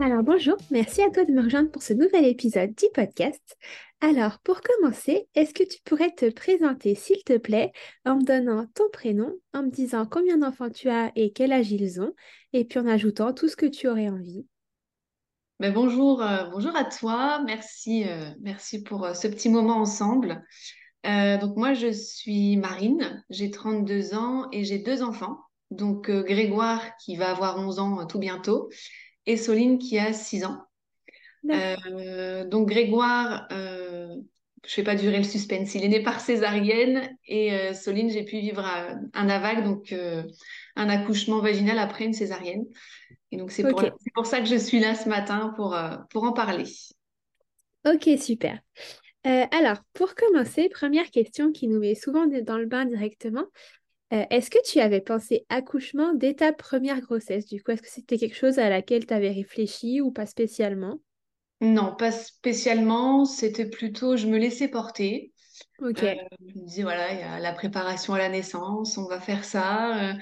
alors bonjour, merci à toi de me rejoindre pour ce nouvel épisode du podcast. Alors pour commencer, est-ce que tu pourrais te présenter s'il te plaît en me donnant ton prénom, en me disant combien d'enfants tu as et quel âge ils ont, et puis en ajoutant tout ce que tu aurais envie? Ben bonjour, euh, bonjour à toi, merci, euh, merci pour euh, ce petit moment ensemble. donc moi je suis Marine, j'ai 32 ans et j'ai deux enfants. Donc Grégoire qui va avoir 11 ans tout bientôt et Soline qui a 6 ans. Euh, donc Grégoire, euh, je ne vais pas durer le suspense, il est né par césarienne et euh, Soline, j'ai pu vivre un AVAC, donc un accouchement vaginal après une césarienne. Et donc c'est pour, pour, ça que je suis là ce matin pour, pour en parler. Ok, super. alors, pour commencer, première question qui nous met souvent dans le bain directement. Euh, est-ce que tu avais pensé accouchement dès ta première grossesse Du coup, est-ce que c'était quelque chose à laquelle tu avais réfléchi ou pas spécialement? Non, pas spécialement. C'était plutôt, je me laissais porter. Ok. Euh, je me disais, voilà, il y a la préparation à la naissance, on va faire ça. Euh.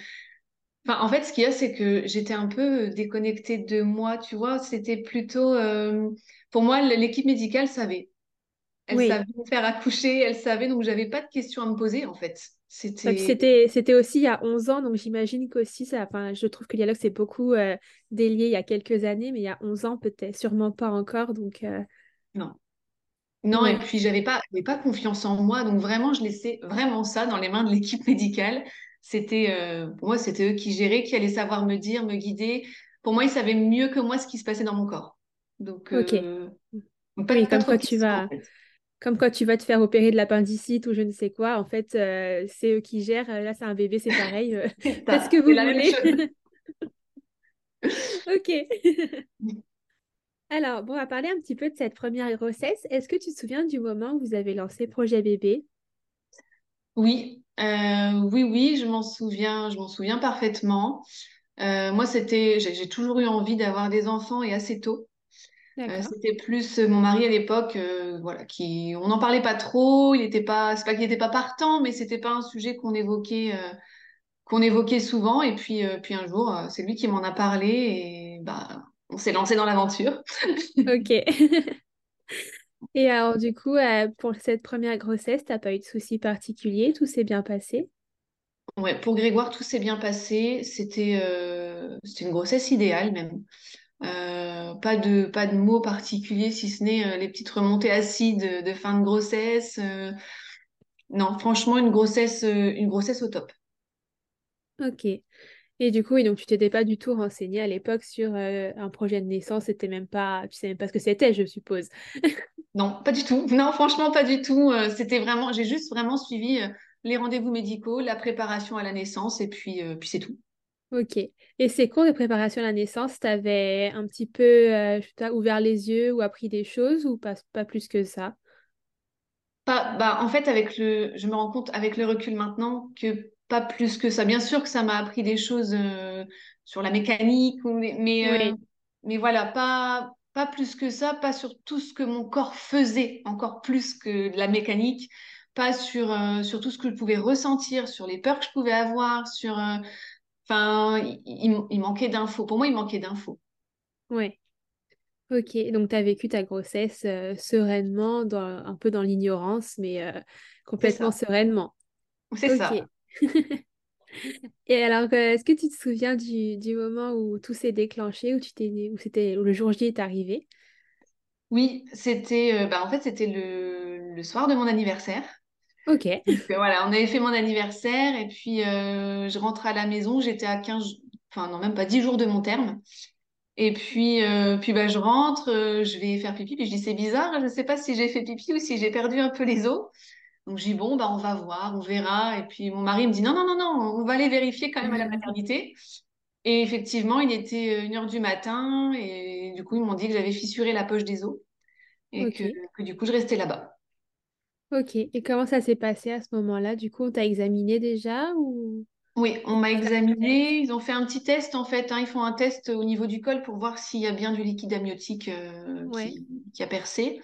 Enfin, en fait, ce qu'il y a, c'est que j'étais un peu déconnectée de moi, tu vois? C'était plutôt, pour moi, l'équipe médicale savait. Elle savait me faire accoucher, elle savait, donc j'avais pas de questions à me poser, en fait. C'était... c'était aussi il y a 11 ans, donc j'imagine qu'aussi, ça, enfin, je trouve que le dialogue s'est beaucoup euh, délié il y a quelques années, mais il y a 11 ans, peut-être, sûrement pas encore. Donc, euh, Non. Non, et puis j'avais pas, pas confiance en moi, donc vraiment, je laissais vraiment ça dans les mains de l'équipe médicale. C'était, euh, pour moi, c'était eux qui géraient, qui allaient savoir me dire, me guider. Pour moi, ils savaient mieux que moi ce qui se passait dans mon corps. Donc, ok. oui, comme quoi tu vas comme quand tu vas te faire opérer de l'appendicite ou je ne sais quoi, en fait, euh, c'est eux qui gèrent. Là, c'est un bébé, c'est pareil. Euh, faites ce que vous voulez. ok. Alors, bon, on va parler un petit peu de cette première grossesse. Est-ce que tu te souviens du moment où vous avez lancé Projet Bébé? Oui, euh, oui, oui, je m'en souviens, je m'en souviens parfaitement. moi, c'était, j'ai toujours eu envie d'avoir des enfants et assez tôt. Euh, c'était plus euh, mon mari à l'époque, euh, voilà, qui, on n'en parlait pas trop. Il était pas, c'est pas qu'il n'était pas partant, mais c'était pas un sujet qu'on évoquait, qu'on évoquait souvent. Et puis, puis un jour, c'est lui qui m'en a parlé et bah, on s'est lancé dans l'aventure. ok. et alors, du coup, pour cette première grossesse, t'as pas eu de soucis particuliers Tout s'est bien passé? Ouais, pour Grégoire, tout s'est bien passé. C'était, c'était une grossesse idéale même. Euh, pas de pas de mots particuliers si ce n'est euh, les petites remontées acides de fin de grossesse. Euh. non, franchement une grossesse une grossesse au top. Ok. Et du coup, et donc tu t'étais pas du tout renseignée à l'époque sur un projet de naissance, c'était même pas, tu sais même pas ce que c'était, je suppose. non, pas du tout. Non, franchement, pas du tout. c'était vraiment, j'ai juste vraiment suivi les rendez-vous médicaux, la préparation à la naissance, et puis, puis c'est tout. Ok. Et ces cours de préparation à la naissance, tu avais un petit peu euh, ouvert les yeux ou appris des choses ou pas, pas plus que ça? Pas, bah, En fait, avec le, je me rends compte avec le recul maintenant que pas plus que ça. Bien sûr que ça m'a appris des choses euh, sur la mécanique, mais, euh, mais voilà, pas, pas plus que ça, pas sur tout ce que mon corps faisait, encore plus que la mécanique, pas sur, sur tout ce que je pouvais ressentir, sur les peurs que je pouvais avoir, sur Enfin, il, manquait d'infos. Pour moi, il manquait d'infos. Ouais. Ok, donc tu as vécu ta grossesse euh, sereinement, dans, un peu dans l'ignorance, mais euh, complètement sereinement. C'est ça. Et alors, euh, est-ce que tu te souviens du, du moment où tout s'est déclenché, où tu t'es, où c'était, où le jour J est arrivé? Oui, c'était, bah, en fait, c'était le, le soir de mon anniversaire. Ok. voilà, on avait fait mon anniversaire et puis euh, je rentre à la maison, j'étais à 15, enfin non, même pas 10 jours de mon terme. Et puis, euh, puis bah, je rentre, euh, je vais faire pipi, puis je dis c'est bizarre, je ne sais pas si j'ai fait pipi ou si j'ai perdu un peu les os. Donc je dis bon, bah, on va voir, on verra. Et puis mon mari me dit non, non, non, non, on va aller vérifier quand même à la maternité. Et effectivement, il était euh, une heure du matin et du coup, ils m'ont dit que j'avais fissuré la poche des os et que du coup, je restais là-bas. Ok. Et comment ça s'est passé à ce moment-là? Du coup, on t'a examiné déjà ou? Oui, on m'a examiné. Ils ont fait un petit test en fait. hein. Ils font un test au niveau du col pour voir s'il y a bien du liquide amniotique euh, Ouais. qui, qui a percé.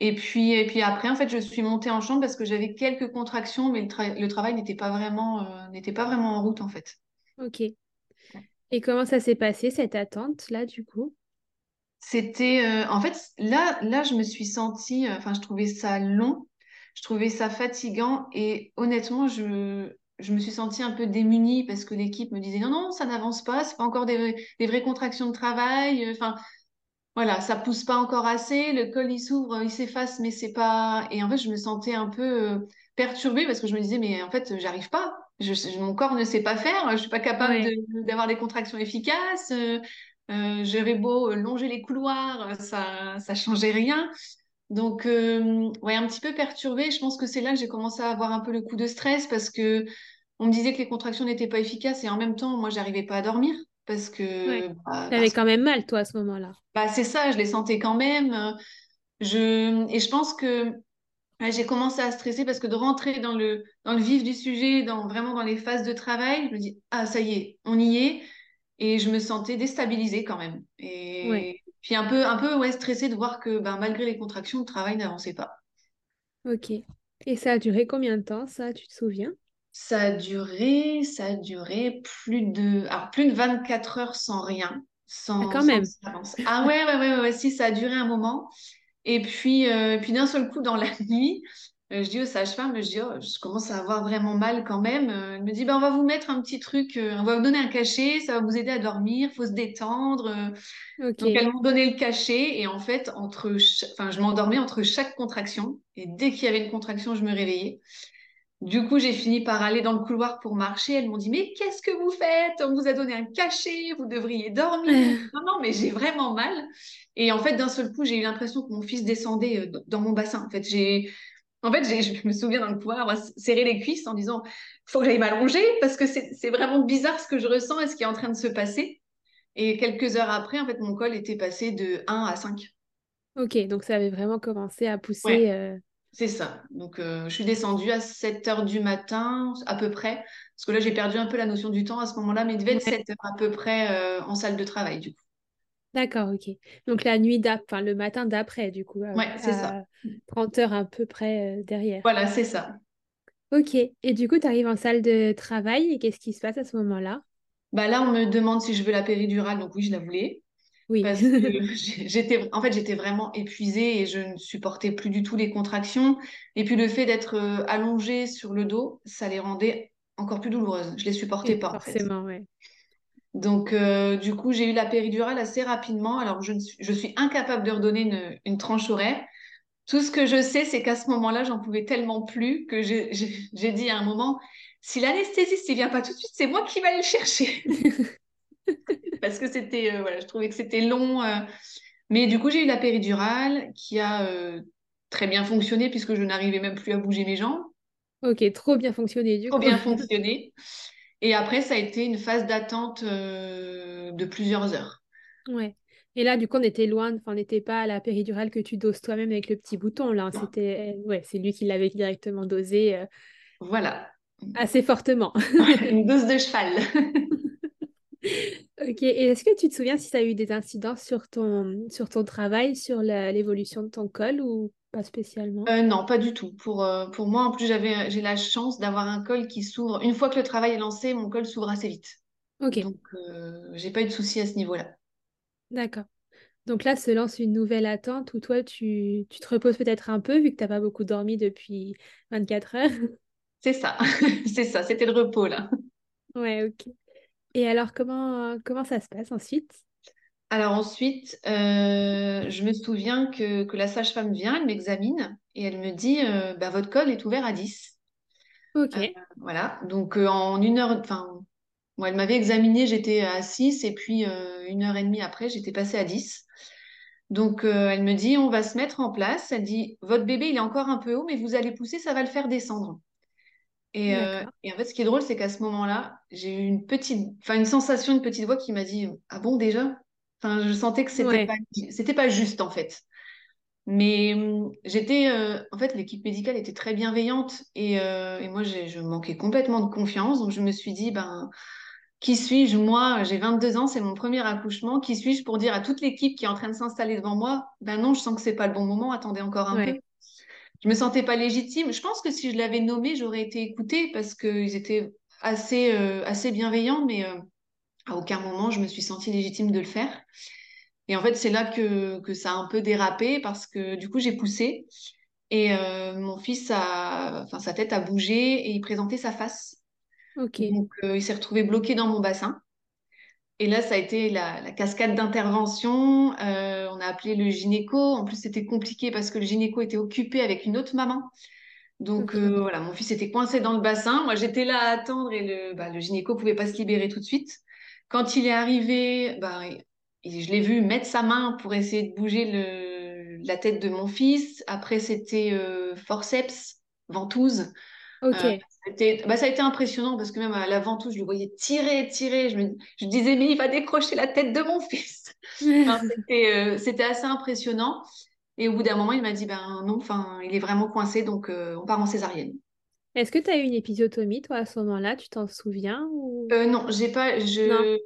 Et puis, et puis après, en fait, je suis montée en chambre parce que j'avais quelques contractions, mais le, tra- le travail n'était pas vraiment, euh, n'était pas vraiment en route en fait. Ok. Et comment ça s'est passé cette attente là du coup? C'était, euh, en fait, là, là, je me suis sentie, enfin, je trouvais ça long, je trouvais ça fatigant et honnêtement, je, je me suis sentie un peu démunie parce que l'équipe me disait non, non, ça n'avance pas, c'est pas encore des, vrais- des vraies contractions de travail, euh, enfin, voilà, ça pousse pas encore assez, le col il s'ouvre, il s'efface, mais c'est pas. Et en fait, je me sentais un peu euh, perturbée parce que je me disais, mais en fait, j'arrive pas. Je, je- mon corps ne sait pas faire, je suis pas capable de- d'avoir des contractions efficaces. euh, euh, j'avais beau longer les couloirs, ça, ça changeait rien. Donc, euh, ouais, un petit peu perturbée. Je pense que c'est là que j'ai commencé à avoir un peu le coup de stress parce que on me disait que les contractions n'étaient pas efficaces et en même temps, moi, j'arrivais pas à dormir parce Ouais. que, bah, T'avais parce quand même mal toi à ce moment-là. bah, c'est ça, je les sentais quand même. Je... Et je pense que ouais, j'ai commencé à stresser parce que de rentrer dans le, dans le vif du sujet, dans, vraiment dans les phases de travail, je me dis, ah, ça y est, on y est. Et je me sentais déstabilisée quand même. Ouais. Puis un peu, un peu ouais, stressée de voir que ben, malgré les contractions, le travail n'avançait pas. Ok. Et ça a duré combien de temps ça, tu te souviens? Ça a duré, ça a duré plus de, alors plus de 24 heures sans rien, Ah sans, quand sans même. Ah ouais, ouais, ouais, ouais, ouais, si, ça a duré un moment. Et puis, euh, puis d'un seul coup, dans la nuit, je dis aux sages-femmes, je dis, oh, je commence à avoir vraiment mal quand même. Euh, elle me dit, ben, on va vous mettre un petit truc, euh, on va vous donner un cachet, ça va vous aider à dormir, faut se détendre. Euh, Donc, elles m'ont donné le cachet et en fait, entre, cha- enfin, je m'endormais entre chaque contraction et dès qu'il y avait une contraction, je me réveillais. Du coup, j'ai fini par aller dans le couloir pour marcher. Elles m'ont dit, mais qu'est-ce que vous faites? On vous a donné un cachet, vous devriez dormir. Non, non, mais j'ai vraiment mal. Et en fait, d'un seul coup, j'ai eu l'impression que mon fils descendait euh, dans mon bassin. En fait, j'ai, en fait, je me souviens dans le couloir avoir serré les cuisses en disant, faut que j'aille m'allonger parce que c'est vraiment bizarre ce que je ressens et ce qui est en train de se passer. Et quelques heures après, en fait, mon col était passé de un à 5. Ok, donc ça avait vraiment commencé à Ouais. pousser. euh, C'est ça. Donc, euh, je suis descendue à 7 heures du matin, à peu près. Parce que là, j'ai perdu un peu la notion du temps à ce moment-là, mais il devait être Ouais. 7 heures à peu près euh, en salle de travail, du coup. D'accord, ok. Donc la nuit d'après, enfin le matin d'après, du coup, Ouais, c'est ça. à, à 30 heures à peu près euh, derrière. Voilà, c'est ça. Ok. Et du coup, tu arrives en salle de travail et qu'est-ce qui se passe à ce moment-là? Bah là, on me demande si je veux la péridurale. Donc oui, je la voulais. Oui. Parce que j'étais, en fait, j'étais vraiment épuisée et je ne supportais plus du tout les contractions. Et puis le fait d'être euh, allongée sur le dos, ça les rendait encore plus douloureuses. Je les supportais pas, en fait. forcément, ouais. Donc, euh, du coup, j'ai eu la péridurale assez rapidement. Alors, je, suis, je suis incapable de redonner une, une tranche horaire. Tout ce que je sais, c'est qu'à ce moment-là, j'en pouvais tellement plus que j'ai dit à un moment, si l'anesthésiste ne vient pas tout de suite, c'est moi qui vais aller le chercher. Parce que c'était, euh, voilà, je trouvais que c'était long. euh. Mais du coup, j'ai eu la péridurale qui a très bien fonctionné puisque je n'arrivais même plus à bouger mes jambes. Ok, trop bien fonctionné du Trop coup. bien fonctionné. Et après, ça a été une phase d'attente euh, de plusieurs heures. Ouais. Et là, du coup, on était loin, on n'était pas à la péridurale que tu doses toi-même avec le petit bouton, là. C'était, ouais, c'est lui qui l'avait directement dosé euh, Voilà. assez fortement. Une dose de cheval. Ok, et est-ce que tu te souviens si ça a eu des incidences sur ton, sur ton travail, sur l'évolution de ton col ou pas spécialement? Euh, non, pas du tout. Pour, euh, pour moi, en plus, j'avais, j'ai la chance d'avoir un col qui s'ouvre. Une fois que le travail est lancé, mon col s'ouvre assez vite. Ok, Donc, euh, j'ai pas eu de soucis à ce niveau-là. d'accord. Donc là se lance une nouvelle attente où toi, tu, tu te reposes peut-être un peu vu que tu n'as pas beaucoup dormi depuis 24 heures? C'est ça. C'est ça. C'était le repos, là. Ouais, ok. Et alors, comment, comment ça se passe ensuite? Alors ensuite, euh, je me souviens que, que la sage-femme vient, elle m'examine et elle me dit, euh, bah, votre col est ouvert à 10. Ok, Euh, voilà. Donc, en une heure, enfin, moi, elle m'avait examiné, j'étais à 6 et puis une heure et demie après, j'étais passée à 10. Donc, elle me dit, on va se mettre en place. Elle dit, votre bébé, il est encore un peu haut, mais vous allez pousser, ça va le faire descendre. Euh, et en fait, ce qui est drôle, c'est qu'à ce moment-là, j'ai eu une petite, enfin une sensation, une petite voix qui m'a dit, ah bon déjà? Enfin, je sentais que c'était Ouais. pas, c'était pas juste en fait. Mais hum, j'étais, euh, en fait, l'équipe médicale était très bienveillante et, euh, et moi, je manquais complètement de confiance. Donc, je me suis dit, ben, qui suis-je? Moi, j'ai 22 ans, c'est mon premier accouchement. Qui suis-je pour dire à toute l'équipe qui est en train de s'installer devant moi, ben non, je sens que c'est pas le bon moment, attendez encore un peu. Je me sentais pas légitime. Je pense que si je l'avais nommé, j'aurais été écoutée parce qu'ils étaient assez, euh, assez bienveillants, mais à aucun moment je me suis sentie légitime de le faire. Et en fait, c'est là que, que ça a un peu dérapé parce que du coup, j'ai poussé et euh, mon fils a, enfin, sa tête a bougé et il présentait sa face. Ok. Donc, euh, il s'est retrouvé bloqué dans mon bassin. Et là, ça a été la, la cascade d'intervention. Euh, on a appelé le gynéco. En plus, c'était compliqué parce que le gynéco était occupé avec une autre maman. Donc euh, voilà, mon fils était coincé dans le bassin. Moi, j'étais là à attendre et le, bah, le gynéco pouvait pas se libérer tout de suite. Quand il est arrivé, bah, il- je l'ai vu mettre sa main pour essayer de bouger le, la tête de mon fils. Après, c'était euh, forceps, ventouse. Euh, Ok. c'était- bah, ça a été impressionnant parce que même à la ventouse, je le voyais tirer, tirer. Je me, je disais, mais il va décrocher la tête de mon fils. Enfin, c'était euh, c'était assez impressionnant. Et au bout d'un moment, il m'a dit, ben non, enfin, il est vraiment coincé, donc euh, on part en césarienne. Est-ce que tu as eu une épisiotomie, toi, à ce moment-là? Tu t'en souviens ou... Euh, non, j'ai pas, je,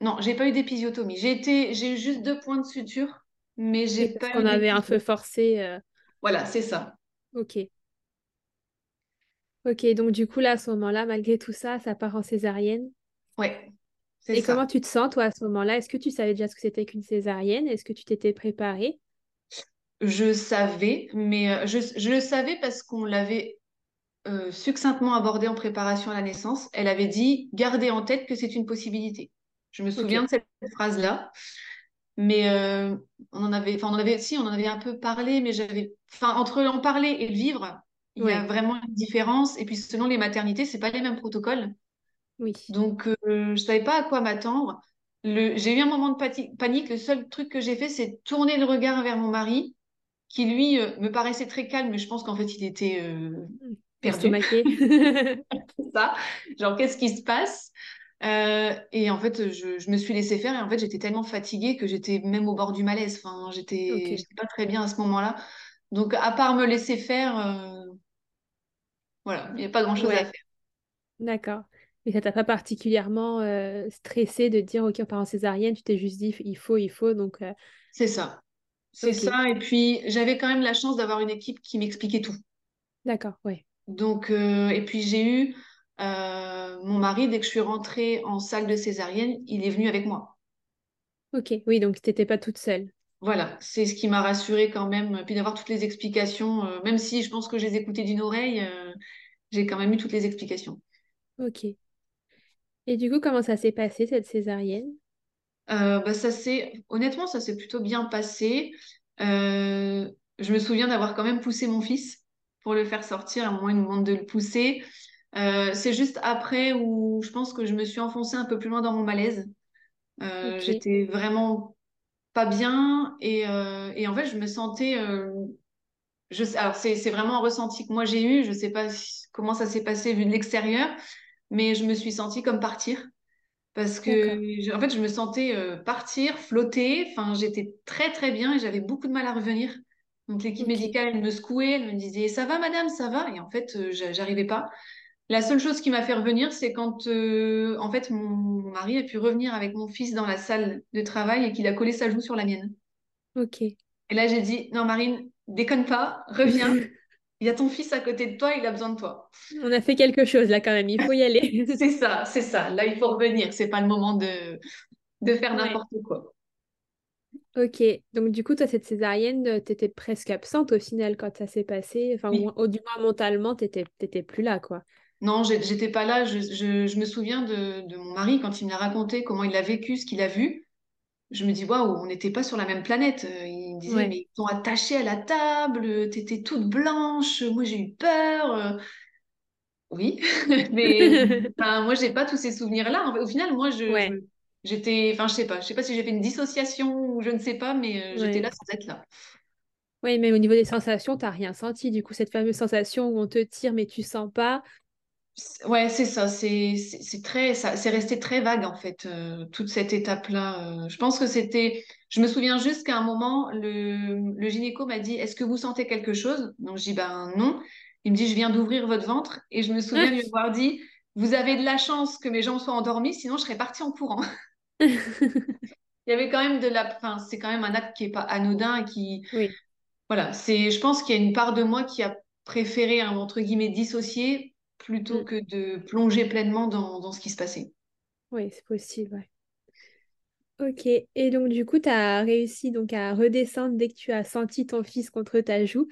non, j'ai pas eu d'épisiotomie. J'ai été, j'ai eu juste deux points de suture, mais j'ai Oui, parce pas qu'on avait un feu forcé. euh, Voilà, c'est ça. Ok. Ok, donc du coup, là, à ce moment-là, malgré tout ça, ça part en césarienne? Ouais, Et comment tu te sens, toi, à ce moment-là? Est-ce que tu savais déjà ce que c'était qu'une césarienne? Est-ce que tu t'étais préparée? Je savais, mais euh, je, je le savais parce qu'on l'avait euh, succinctement abordé en préparation à la naissance. Elle avait dit, gardez en tête que c'est une possibilité. Je me souviens de cette phrase-là. Mais euh, on en avait, enfin, on en avait, si, on en avait un peu parlé, mais j'avais, enfin, entre en parler et le vivre, il y a vraiment une différence. Et puis, selon les maternités, c'est pas les mêmes protocoles. Oui. Donc, euh, je savais pas à quoi m'attendre. Le, j'ai eu un moment de panique. Le seul truc que j'ai fait, c'est tourner le regard vers mon mari, qui lui euh, me paraissait très calme, mais je pense qu'en fait, il était ça. Genre, qu'est-ce qui se passe? Euh, et en fait, je, je me suis laissée faire et en fait, j'étais tellement fatiguée que j'étais même au bord du malaise. Enfin, j'étais, pas très bien à ce moment-là. Donc, à part me laisser faire, euh, voilà, il n'y a pas grand-chose à faire. D'accord. Mais ça t'a pas particulièrement euh, stressé de dire, ok, on part en césarienne, tu t'es juste dit, il faut, il faut, donc C'est ça. C'est ça. Et puis, j'avais quand même la chance d'avoir une équipe qui m'expliquait tout. D'accord, ouais. Donc, euh, et puis, j'ai eu euh, mon mari, dès que je suis rentrée en salle de césarienne, il est venu avec moi. Ok, oui, donc t'étais pas toute seule. Voilà, c'est ce qui m'a rassurée quand même. Puis d'avoir toutes les explications, euh, même si je pense que je les écoutais d'une oreille, j'ai quand même eu toutes les explications. Ok. Et du coup, comment ça s'est passé, cette césarienne? Bah, ça s'est, honnêtement, ça s'est plutôt bien passé. Je me souviens d'avoir quand même poussé mon fils pour le faire sortir. À un moment, il me demande de le pousser. Euh, c'est juste après où je pense que je me suis enfoncée un peu plus loin dans mon malaise. Euh, j'étais vraiment pas bien et, euh, et en fait, je me sentais. je alors, c'est, vraiment un ressenti que moi j'ai eu. Je sais pas si- comment ça s'est passé vu de l'extérieur, mais je me suis sentie comme partir. Parce que, en fait, je me sentais partir, flotter. Enfin, j'étais très, très bien et j'avais beaucoup de mal à revenir. Donc, l'équipe médicale, elle me secouait, elle me disait, ça va, madame, ça va? Et en fait, euh, j'a- j'arrivais pas. La seule chose qui m'a fait revenir, c'est quand, euh, en fait, mon, mon mari a pu revenir avec mon fils dans la salle de travail et qu'il a collé sa joue sur la mienne. ok. Et là, j'ai dit, non, Marine, déconne pas, reviens. Il y a ton fils à côté de toi, il a besoin de toi. On a fait quelque chose là quand même, il faut y aller. C'est ça, c'est ça. Là, il faut revenir. C'est pas le moment de, de faire Ouais. n'importe quoi. Ok, donc du coup, toi, cette césarienne, euh, t'étais presque absente au final quand ça s'est passé. Enfin, au, Oui. moins- au- du moins mentalement, t'étais, t'étais plus là, quoi. Non, j'étais pas là. Je, je- je me souviens de, de mon mari quand il me l'a raconté, comment il a vécu, ce qu'il a vu. Je me dis, waouh, on n'était pas sur la même planète. Euh, Il me disait, mais ils t'ont attaché à la table, t'étais toute blanche, moi j'ai eu peur. Euh, Oui, mais enfin, moi j'ai pas tous ces souvenirs-là. Au final, moi je, j'étais, enfin je sais pas, je sais pas si j'ai fait une dissociation ou je ne sais pas, mais euh, j'étais là sans être là. Oui, mais au niveau des sensations, tu n'as rien senti. Du coup, cette fameuse sensation où on te tire, mais tu sens pas. Ouais, c'est ça, c'est très c'est resté très vague en fait euh, toute cette étape-là. euh. je pense que c'était je me souviens juste qu'à un moment le, le gynéco m'a dit "Est-ce que vous sentez quelque chose?" Donc je dis "Ben non." Il me dit "Je viens d'ouvrir votre ventre" et je me souviens lui avoir dit "Vous avez de la chance que mes jambes soient endormies, sinon je serais partie en courant." Il y avait quand même de la enfin c'est quand même un acte qui est pas anodin et qui Oui. voilà, c'est je pense qu'il y a une part de moi qui a préféré hein, entre guillemets dissocier plutôt Mm. que de plonger pleinement dans, dans ce qui se passait. Oui, c'est possible. ouais. Ok. Et donc, du coup, tu as réussi donc à redescendre dès que tu as senti ton fils contre ta joue.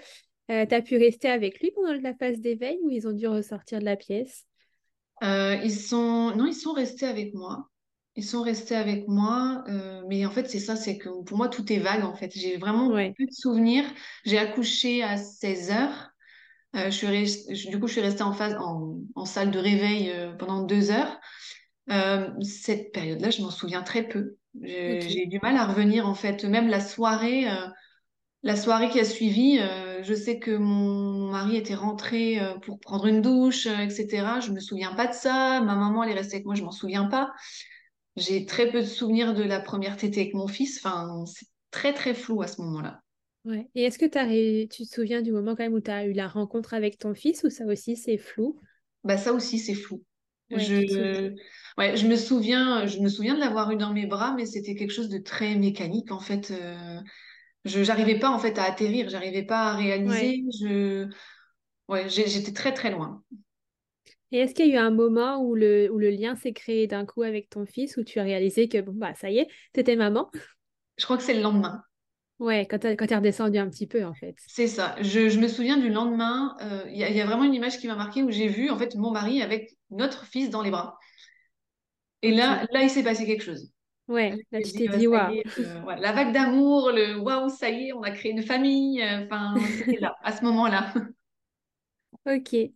tu as pu rester avec lui pendant la phase d'éveil ou ils ont dû ressortir de la pièce? Euh, ils sont, non, ils sont restés avec moi. Ils sont restés avec moi, euh, mais en fait, c'est ça, c'est que pour moi, tout est vague, en fait. J'ai vraiment Ouais. plus de souvenirs. J'ai accouché à 16 heures. Euh, je suis du coup, je suis restée en phase, en, en salle de réveil euh, pendant deux heures. Cette période-là, je m'en souviens très peu. J'ai Ok. j'ai du mal à revenir, en fait. Même la soirée, La soirée qui a suivi, je sais que mon mari était rentré pour prendre une douche, etc. Je me souviens pas de ça. Ma maman, elle est restée avec moi, je m'en souviens pas. J'ai très peu de souvenirs de la première tétée avec mon fils. Enfin, c'est très très flou à ce moment-là. Ouais. Et est-ce que tu te souviens du moment quand même où tu as eu la rencontre avec ton fils ou ça aussi c'est flou? Bah ça aussi, c'est flou. Ouais. Je, ouais, je me souviens, je me souviens de l'avoir eu dans mes bras, mais c'était quelque chose de très mécanique en fait. Euh, je, j'arrivais pas en fait à atterrir, j'arrivais pas à Ouais. réaliser. Je, ouais, j'étais très très loin. Et est-ce qu'il y a eu un moment où le, où le lien s'est créé d'un coup avec ton fils, où tu as réalisé que bon bah ça y est, t'étais maman? Je crois que c'est le lendemain. Ouais, quand t'as- quand redescendu un petit peu en fait. C'est ça. Je, je me souviens du lendemain, euh, il y, a il y a vraiment une image qui m'a marquée où j'ai vu en fait mon mari avec notre fils dans les bras. Et là, là, il s'est passé quelque chose. Ouais, là tu t'es euh, dit waouh. euh, ouais, la vague d'amour, le waouh, ça y est, on a créé une famille. euh, Enfin, c'était là, à ce moment-là. Ok.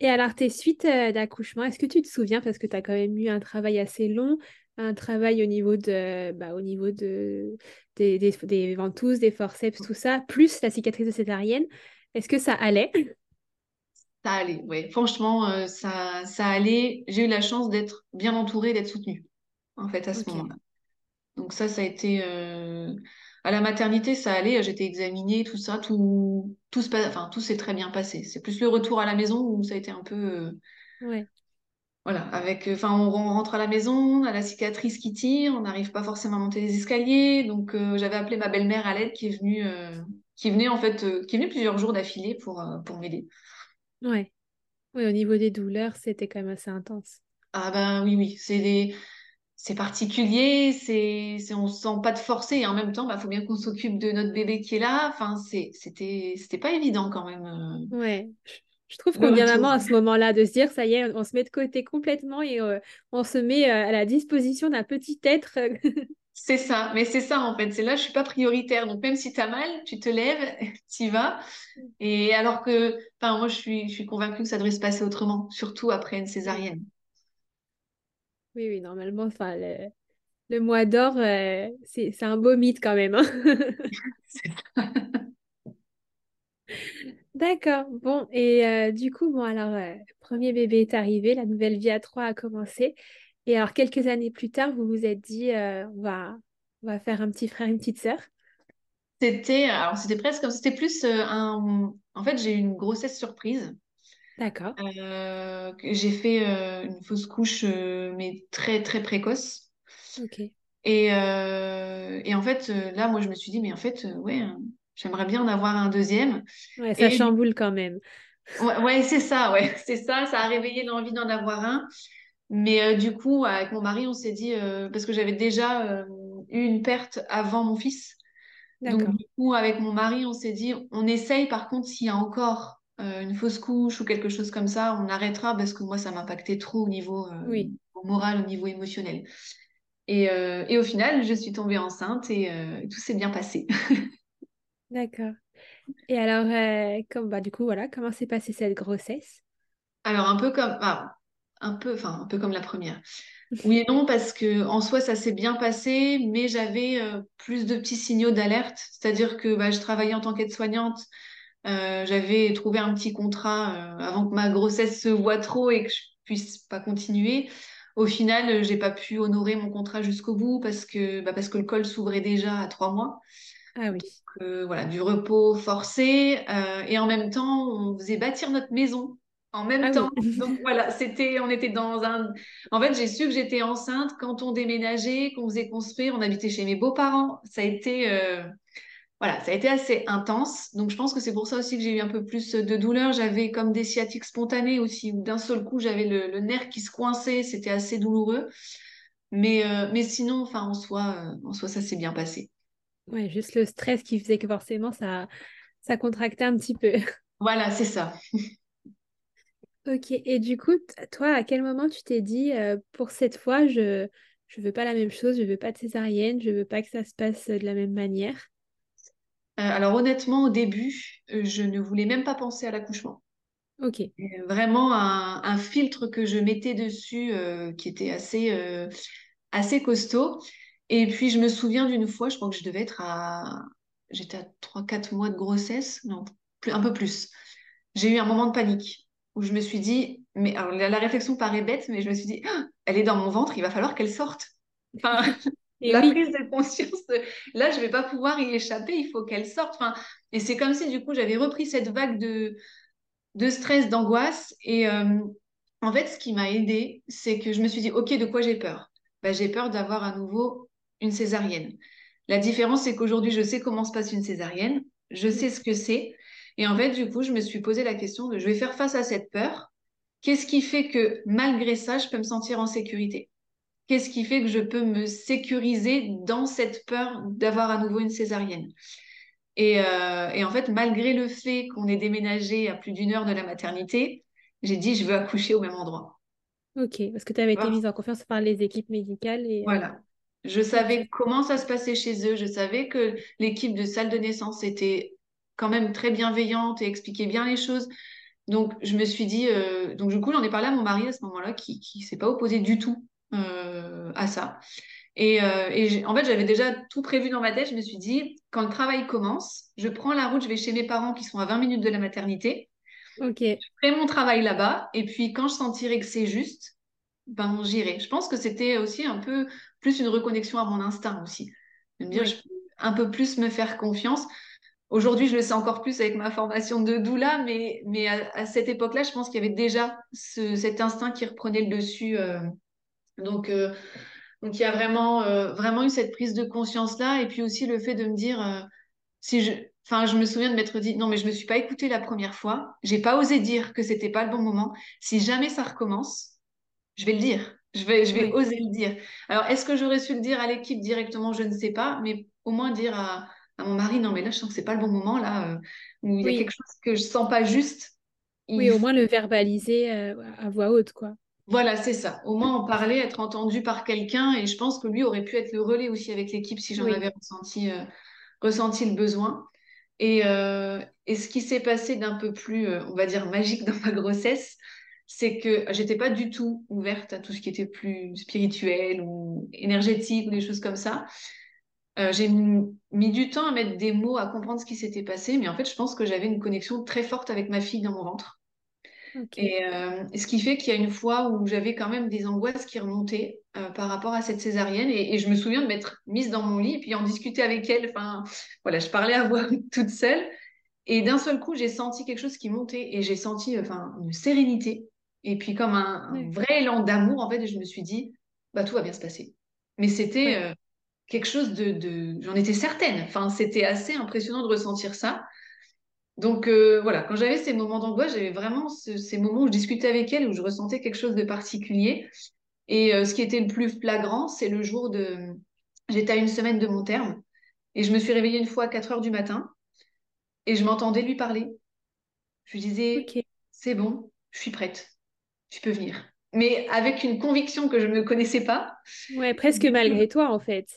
Et alors, tes suites euh, d'accouchement, est-ce que tu te souviens, parce que tu as quand même eu un travail assez long, un travail au niveau de, bah, au niveau de, des, des, des ventouses, des forceps, tout ça, plus la cicatrice de césarienne, est-ce que ça allait? Ça allait, ouais. Franchement, euh, ça, ça allait. J'ai eu la chance d'être bien entourée, d'être soutenue, en fait, à ce moment-là. Donc ça, ça a été... euh, À la maternité, ça allait, j'étais examinée, tout ça, tout, tout se passe... enfin, tout s'est très bien passé. C'est plus le retour à la maison où ça a été un peu... euh, ouais, Voilà, avec... Enfin, on on rentre à la maison, on a la cicatrice qui tire, on n'arrive pas forcément à monter les escaliers. Donc euh, j'avais appelé ma belle-mère à l'aide qui est venue... euh, qui venait en fait... euh, qui est venue plusieurs jours d'affilée pour, euh, pour m'aider. ouais. Oui, au niveau des douleurs, c'était quand même assez intense. Ah ben oui, oui, c'est des... C'est particulier, c'est, on se sent pas de forcer et en même temps, bah, faut bien qu'on s'occupe de notre bébé qui est là. Enfin, c'était, c'était pas évident quand même, euh, Ouais. Je trouve qu'on devient maman à ce moment-là, de se dire, ça y est, on se met de côté complètement et euh, on se met euh, à la disposition d'un petit être. C'est ça, mais c'est ça en fait. C'est là, je suis pas prioritaire. Donc même si tu as mal, tu te lèves, tu y vas. Et alors que, enfin, moi, je suis, je suis convaincue que ça devrait se passer autrement, surtout après une césarienne. Oui, oui, normalement, enfin, le, Le mois d'or, euh, c'est, c'est un beau mythe quand même. hein. D'accord. Bon, et euh, du coup, bon, alors, euh, premier bébé est arrivé, la nouvelle vie à trois a commencé. Et alors, quelques années plus tard, vous vous êtes dit, on va, on va faire un petit frère, une petite sœur. C'était, alors c'était presque comme, c'était plus un. En fait, j'ai eu une grossesse surprise. D'accord. Euh, j'ai fait euh, une fausse couche, euh, mais très très précoce. Ok. Et, et en fait, là, moi, je me suis dit, mais en fait, ouais, euh, j'aimerais bien en avoir un deuxième. Ouais, ça Et chamboule quand même. ouais, ouais, c'est ça, ouais, c'est ça, ça a réveillé l'envie d'en avoir un. Mais du coup, avec mon mari, on s'est dit, parce que j'avais déjà eu une perte avant mon fils. Donc, du coup, avec mon mari, on s'est dit, on essaye, par contre, s'il y a encore euh, une fausse couche ou quelque chose comme ça, on arrêtera parce que moi, ça m'impactait trop au niveau euh, Oui, au moral, au niveau émotionnel. Et, euh, et au final, je suis tombée enceinte et tout s'est bien passé. d'accord. Et alors, comme, bah, du coup, voilà, comment s'est passée cette grossesse? Alors, un peu comme, ah, un peu, enfin, un peu comme la première. Oui et non, parce que en soi, ça s'est bien passé, mais j'avais euh, plus de petits signaux d'alerte. C'est-à-dire que bah, je travaillais en tant qu'aide-soignante. Euh, j'avais trouvé un petit contrat euh, avant que ma grossesse se voie trop et que je puisse pas continuer. Au final, euh, j'ai pas pu honorer mon contrat jusqu'au bout parce que, bah, parce que le col s'ouvrait déjà à trois mois. Ah oui. Euh, voilà, du repos forcé. et en même temps, on faisait bâtir notre maison en même Ah temps. oui. Donc voilà, c'était, on était dans un. En fait, j'ai su que j'étais enceinte quand on déménageait, qu'on faisait construire, on habitait chez mes beaux-parents. Ça a été, euh, voilà, ça a été assez intense. Donc je pense que c'est pour ça aussi que j'ai eu un peu plus de douleur. J'avais comme des sciatiques spontanées aussi, où d'un seul coup j'avais le, le nerf qui se coinçait. C'était assez douloureux. Mais, euh, mais sinon, enfin, en soi, euh, en soi, ça s'est bien passé. Ouais, juste le stress qui faisait que forcément ça, ça contractait un petit peu. Voilà, c'est ça. Ok, et du coup, toi, à quel moment tu t'es dit, euh, pour cette fois, je je veux pas la même chose, je veux pas de césarienne, je veux pas que ça se passe de la même manière? Euh, alors honnêtement, au début, euh, je ne voulais même pas penser à l'accouchement. Ok, Vraiment un, un filtre que je mettais dessus euh, qui était assez, euh, assez costaud. Et puis je me souviens d'une fois, je crois que je devais être à... J'étais à trois quatre mois de grossesse, non, plus, un peu plus. J'ai eu un moment de panique où je me suis dit, mais alors la, la réflexion paraît bête, mais je me suis dit, Ah, elle est dans mon ventre, il va falloir qu'elle sorte. Enfin, et la oui, prise de conscience, de, là, je vais pas pouvoir y échapper, il faut qu'elle sorte. Enfin, et c'est comme si, du coup, j'avais repris cette vague de, de stress, d'angoisse. Et euh, en fait, ce qui m'a aidée, c'est que je me suis dit, OK, de quoi j'ai peur? Bah, j'ai peur d'avoir à nouveau une césarienne. La différence, c'est qu'aujourd'hui, je sais comment se passe une césarienne, je sais ce que c'est. Et en fait, du coup, je me suis posé la question de, je vais faire face à cette peur. Qu'est-ce qui fait que, malgré ça, je peux me sentir en sécurité? Qu'est-ce qui fait que je peux me sécuriser dans cette peur d'avoir à nouveau une césarienne? Et, euh, et en fait, malgré le fait qu'on ait déménagé à plus d'une heure de la maternité, j'ai dit, je veux accoucher au même endroit. ok, parce que tu avais été mise en confiance par les équipes médicales et euh, Voilà. Je savais comment ça se passait chez eux. Je savais que l'équipe de salle de naissance était quand même très bienveillante et expliquait bien les choses. Donc, je me suis dit, euh, donc du coup, j'en ai parlé à mon mari à ce moment-là, qui qui s'est pas opposé du tout à ça. Et, euh, et en fait, j'avais déjà tout prévu dans ma tête. Je me suis dit, quand le travail commence, je prends la route, je vais chez mes parents qui sont à 20 minutes de la maternité, ok, je ferai mon travail là-bas, et puis quand je sentirai que c'est juste, ben j'irai. Je pense que c'était aussi un peu plus une reconnexion à mon instinct aussi. De me dire, je oui, peux un peu plus me faire confiance. Aujourd'hui, je le sais encore plus avec ma formation de doula, mais, mais à, à cette époque-là, je pense qu'il y avait déjà ce- cet instinct qui reprenait le dessus. euh. Donc, euh, donc, il y a vraiment, euh, vraiment eu cette prise de conscience-là, et puis aussi le fait de me dire, euh, si je, enfin, je me souviens de m'être dit, non, mais je me suis pas écoutée la première fois, j'ai pas osé dire que c'était pas le bon moment. Si jamais ça recommence, je vais le dire. Je vais, je vais oui, oser le dire. Alors, est-ce que j'aurais su le dire à l'équipe directement? Je ne sais pas, mais au moins dire à, à mon mari, non, mais là, je sens que c'est pas le bon moment, là, euh, où il y a quelque chose que je sens pas juste. oui, au moins le verbaliser à voix haute, quoi. Voilà, c'est ça. Au moins en parler, être entendu par quelqu'un. Et je pense que lui aurait pu être le relais aussi avec l'équipe si j'en Oui, avais ressenti, euh, ressenti le besoin. Et, euh, et ce qui s'est passé d'un peu plus, euh, on va dire, magique dans ma grossesse, c'est que j'étais pas du tout ouverte à tout ce qui était plus spirituel ou énergétique ou des choses comme ça. Euh, j'ai mis du temps à mettre des mots, à comprendre ce qui s'était passé, mais en fait, je pense que j'avais une connexion très forte avec ma fille dans mon ventre. Ok, Et euh, ce qui fait qu'il y a une fois où j'avais quand même des angoisses qui remontaient euh, par rapport à cette césarienne. Et, et je me souviens de m'être mise dans mon lit et puis en discuter avec elle. Enfin, voilà, je parlais à voix toute seule. Et d'un seul coup, j'ai senti quelque chose qui montait et j'ai senti enfin, une sérénité. Et puis comme un, vrai élan d'amour, en fait, et je me suis dit, bah, tout va bien se passer. Mais c'était euh, quelque chose de, de... J'en étais certaine. Enfin, c'était assez impressionnant de ressentir ça. Donc euh, voilà, quand j'avais ces moments d'angoisse, j'avais vraiment ce- ces moments où je discutais avec elle, où je ressentais quelque chose de particulier. Et euh, ce qui était le plus flagrant, c'est le jour de... J'étais à une semaine de mon terme et je me suis réveillée une fois à 4 heures du matin et je m'entendais lui parler. Je lui disais, c'est bon, je suis prête, tu peux venir. Mais avec une conviction que je ne connaissais pas. ouais, presque malgré toi, en fait.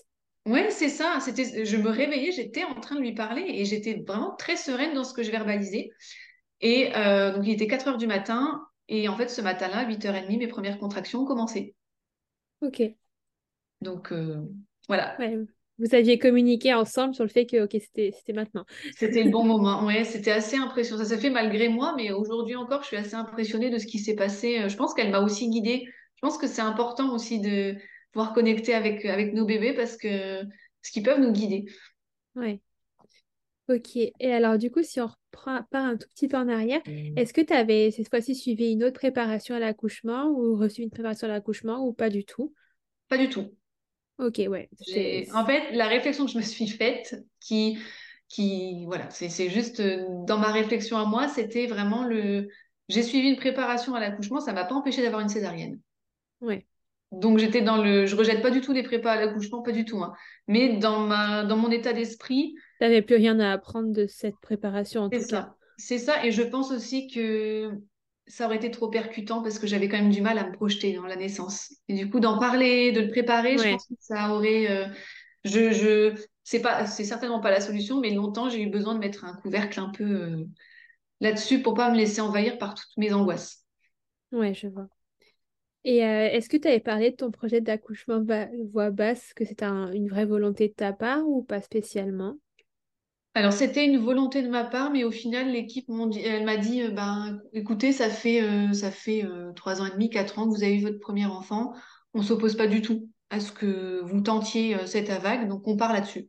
Ouais, c'est ça. C'était, je me réveillais, j'étais en train de lui parler et j'étais vraiment très sereine dans ce que je verbalisais. Et euh, donc, il était 4 heures du matin. Et en fait, ce matin-là, 8h30, mes premières contractions ont commencé. Ok. Donc, voilà. Ouais. Vous aviez communiqué ensemble sur le fait que ok c'était c'était maintenant. C'était le bon moment. Ouais, c'était assez impressionnant. Ça s'est fait malgré moi, mais aujourd'hui encore, je suis assez impressionnée de ce qui s'est passé. Je pense qu'elle m'a aussi guidée. Je pense que c'est important aussi de pouvoir connecter avec, avec nos bébés parce que ce qu'ils peuvent nous guider. Ouais. Ok. Et alors, du coup, si on reprend part un tout petit peu en arrière, est-ce que tu avais cette fois-ci suivi une autre préparation à l'accouchement ou reçu une préparation à l'accouchement ou pas du tout? Pas du tout. Ok, ouais. En fait, la réflexion que je me suis faite, qui, qui voilà, c'est juste euh, dans ma réflexion à moi, c'était vraiment le. J'ai suivi une préparation à l'accouchement, ça m'a pas empêché d'avoir une césarienne. Ouais. Donc j'étais dans le. Je rejette pas du tout les prépas à l'accouchement, pas du tout. Hein. Mais dans, ma... dans mon état d'esprit. Tu n'avais plus rien à apprendre de cette préparation en tout ça. cas. C'est ça. Et je pense aussi que ça aurait été trop percutant parce que j'avais quand même du mal à me projeter dans la naissance. Et du coup, d'en parler, de le préparer, je pense que ça aurait. Euh, je, je... C'est pas, c'est certainement pas la solution, mais longtemps j'ai eu besoin de mettre un couvercle un peu euh, là-dessus pour pas me laisser envahir par toutes mes angoisses. Ouais, je vois. Et euh, est-ce que tu avais parlé de ton projet d'accouchement voix basse, que c'était une vraie volonté de ta part ou pas spécialement? Alors, c'était une volonté de ma part, mais au final, l'équipe elle m'a dit, euh, ben, écoutez, ça fait, euh, ça fait trois ans et demi, quatre ans que vous avez eu votre premier enfant. On s'oppose pas du tout à ce que vous tentiez cette vague, donc on part là-dessus.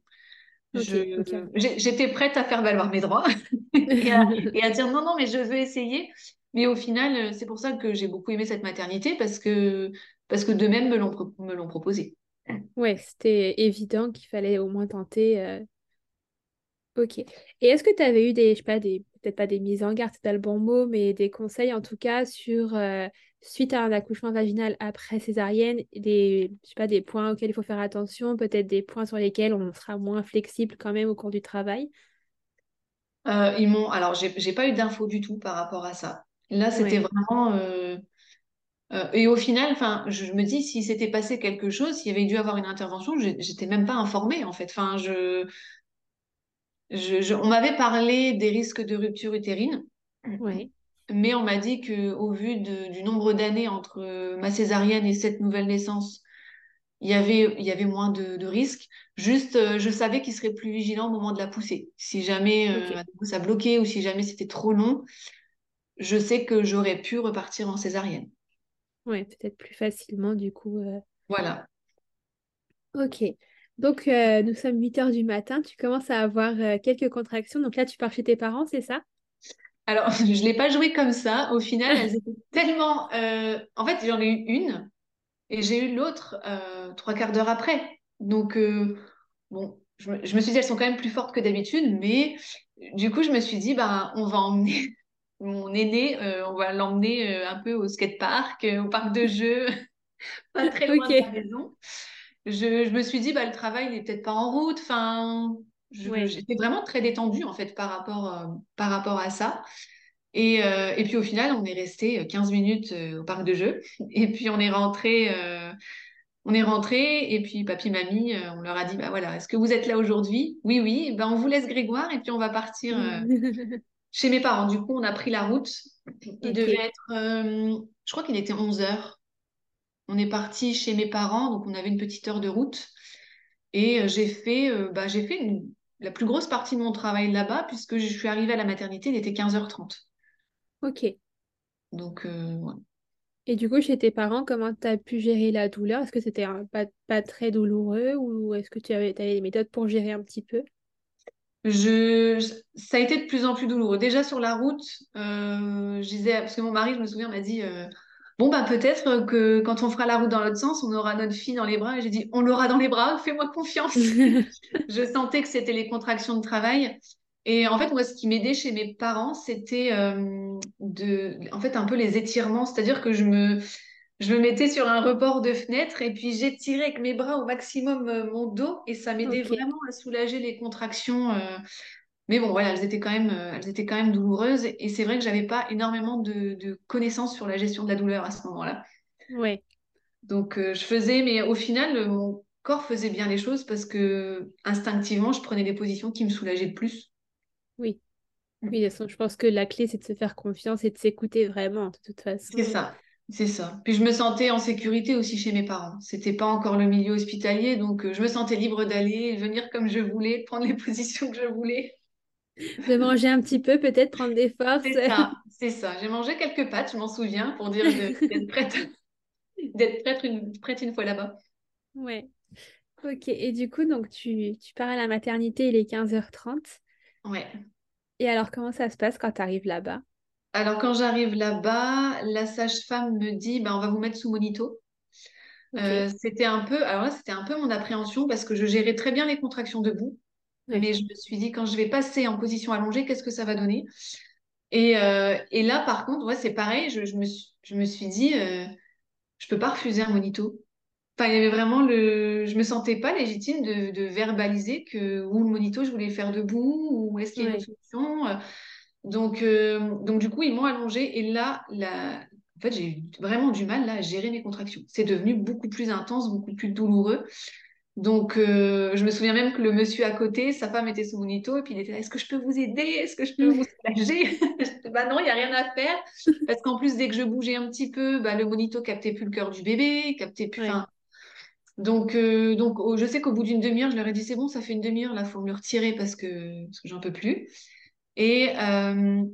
J'étais prête à faire valoir mes droits et, à, dire non, non, mais je veux essayer. Mais au final, c'est pour ça que j'ai beaucoup aimé cette maternité parce que, parce que d'eux-mêmes me l'ont proposé. Ouais, c'était évident qu'il fallait au moins tenter Ok. Et est-ce que tu avais eu des, je sais pas, des, peut-être pas des mises en garde, c'est pas le bon mot, mais des conseils en tout cas sur, euh, suite à un accouchement vaginal après césarienne, des, je sais pas, des points auxquels il faut faire attention, peut-être des points sur lesquels on sera moins flexible quand même au cours du travail? Euh, Ils m'ont, alors j'ai pas eu d'infos du tout par rapport à ça. Là, c'était vraiment. Euh, et au final, enfin, je me dis, s'il s'était passé quelque chose, s'il y avait dû avoir une intervention, j'étais même pas informée en fait. Enfin, je, on m'avait parlé des risques de rupture utérine, mais on m'a dit qu'au vu du nombre d'années entre ma césarienne et cette nouvelle naissance, il y avait, il y avait moins de, risques. Juste, euh, je savais qu'il serait plus vigilant au moment de la poussée. Si jamais euh, ça bloquait ou si jamais c'était trop long, je sais que j'aurais pu repartir en césarienne. Oui, peut-être plus facilement du coup. Euh. Voilà. Ok. Donc, euh, nous sommes 8 heures du matin, tu commences à avoir euh, quelques contractions. Donc là, tu pars chez tes parents, c'est ça? Alors, je ne l'ai pas joué comme ça. Au final, elles étaient tellement... En fait, j'en ai eu une et j'ai eu l'autre trois quarts d'heure après. Donc, bon, je me, suis dit, elles sont quand même plus fortes que d'habitude, mais du coup, je me suis dit, bah, on va emmener mon aîné, on va l'emmener un peu au skatepark, au parc de jeux, pas très loin de la maison je, me suis dit, bah, le travail n'est peut-être pas en route. Enfin, j'étais vraiment très détendue en fait par rapport, euh, par rapport à ça. Et, euh, et, puis au final, on est resté 15 minutes euh, au parc de jeux. Et puis on est rentré, on est rentré. Et puis papy, mamie, on leur a dit, bah voilà, est-ce que vous êtes là aujourd'hui? Oui, oui. Ben, on vous laisse Grégoire et puis on va partir chez mes parents. Du coup, on a pris la route. Il devait être, je crois qu'il était 11 heures. On est parti chez mes parents, donc on avait une petite heure de route. Et euh, j'ai fait, euh, bah, j'ai fait la plus grosse partie de mon travail là-bas, puisque je suis arrivée à la maternité, il était 15h30. Ok. Donc, euh, Et du coup, chez tes parents, comment tu as pu gérer la douleur? Est-ce que c'était pas, pas, très douloureux ou est-ce que tu avais, avais, des méthodes pour gérer un petit peu? Je, ça a été de plus en plus douloureux. Déjà sur la route, je disais, parce que mon mari, je me souviens, m'a dit Bon, bah, peut-être que quand on fera la route dans l'autre sens, on aura notre fille dans les bras. Et j'ai dit, on l'aura dans les bras, fais-moi confiance. je sentais que c'était les contractions de travail. Et en fait, moi, ce qui m'aidait chez mes parents, c'était euh, de, en fait, un peu les étirements. C'est-à-dire que je me, je me mettais sur un report de fenêtre et puis j'étirais avec mes bras au maximum euh, mon dos et ça m'aidait vraiment à soulager les contractions. Euh, mais bon, voilà, elles étaient quand même, euh, elles étaient quand même douloureuses. Et c'est vrai que j'avais pas énormément de, connaissances sur la gestion de la douleur à ce moment-là. Ouais. Donc, je faisais, mais au final, mon corps faisait bien les choses parce que instinctivement, je prenais des positions qui me soulageaient le plus. Oui. Mm. Oui, je pense que la clé, c'est de se faire confiance et de s'écouter vraiment, de toute façon. C'est ça. C'est ça. Puis je me sentais en sécurité aussi chez mes parents. C'était pas encore le milieu hospitalier, donc euh, je me sentais libre d'aller, venir comme je voulais, de prendre les positions que je voulais. De manger un petit peu, peut-être prendre des forces. C'est ça, c'est ça. J'ai mangé quelques pâtes, je m'en souviens, pour dire d'être prête, d'être prête une, prête une fois là-bas. Ouais. Ok. Et du coup, donc tu, tu pars à la maternité, il est 15h30. Ouais. Et alors, comment ça se passe quand tu arrives là-bas? Alors quand j'arrive là-bas, la sage-femme me dit, ben, on va vous mettre sous monito. Euh, c'était un peu, alors là, c'était un peu mon appréhension parce que je gérais très bien les contractions debout. Mais je me suis dit, quand je vais passer en position allongée, qu'est-ce que ça va donner? Et, euh, et là, par contre, ouais, c'est pareil, je, je me suis, je me suis dit, euh, je peux pas refuser un monito. Enfin, il y avait vraiment le... Je me sentais pas légitime de, de verbaliser que ou le monito, je voulais faire debout, ou est-ce qu'il y a une solution? Donc, euh, donc du coup, ils m'ont allongée et là, la... en fait, j'ai eu vraiment du mal là, à gérer mes contractions. C'est devenu beaucoup plus intense, beaucoup plus douloureux. Donc, euh, je me souviens même que le monsieur à côté, sa femme était sous monito et puis il était là, est-ce que je peux vous aider? Est-ce que je peux vous soulager? Bah non, il n'y a rien à faire. Parce qu'en plus, dès que je bougeais un petit peu, bah, le monito captait plus le cœur du bébé, captait plus... Enfin, donc, euh, donc oh, je sais qu'au bout d'une demi-heure, je leur ai dit, c'est bon, ça fait une demi-heure, là, faut me le retirer parce que, parce que j'en peux plus. Et euh,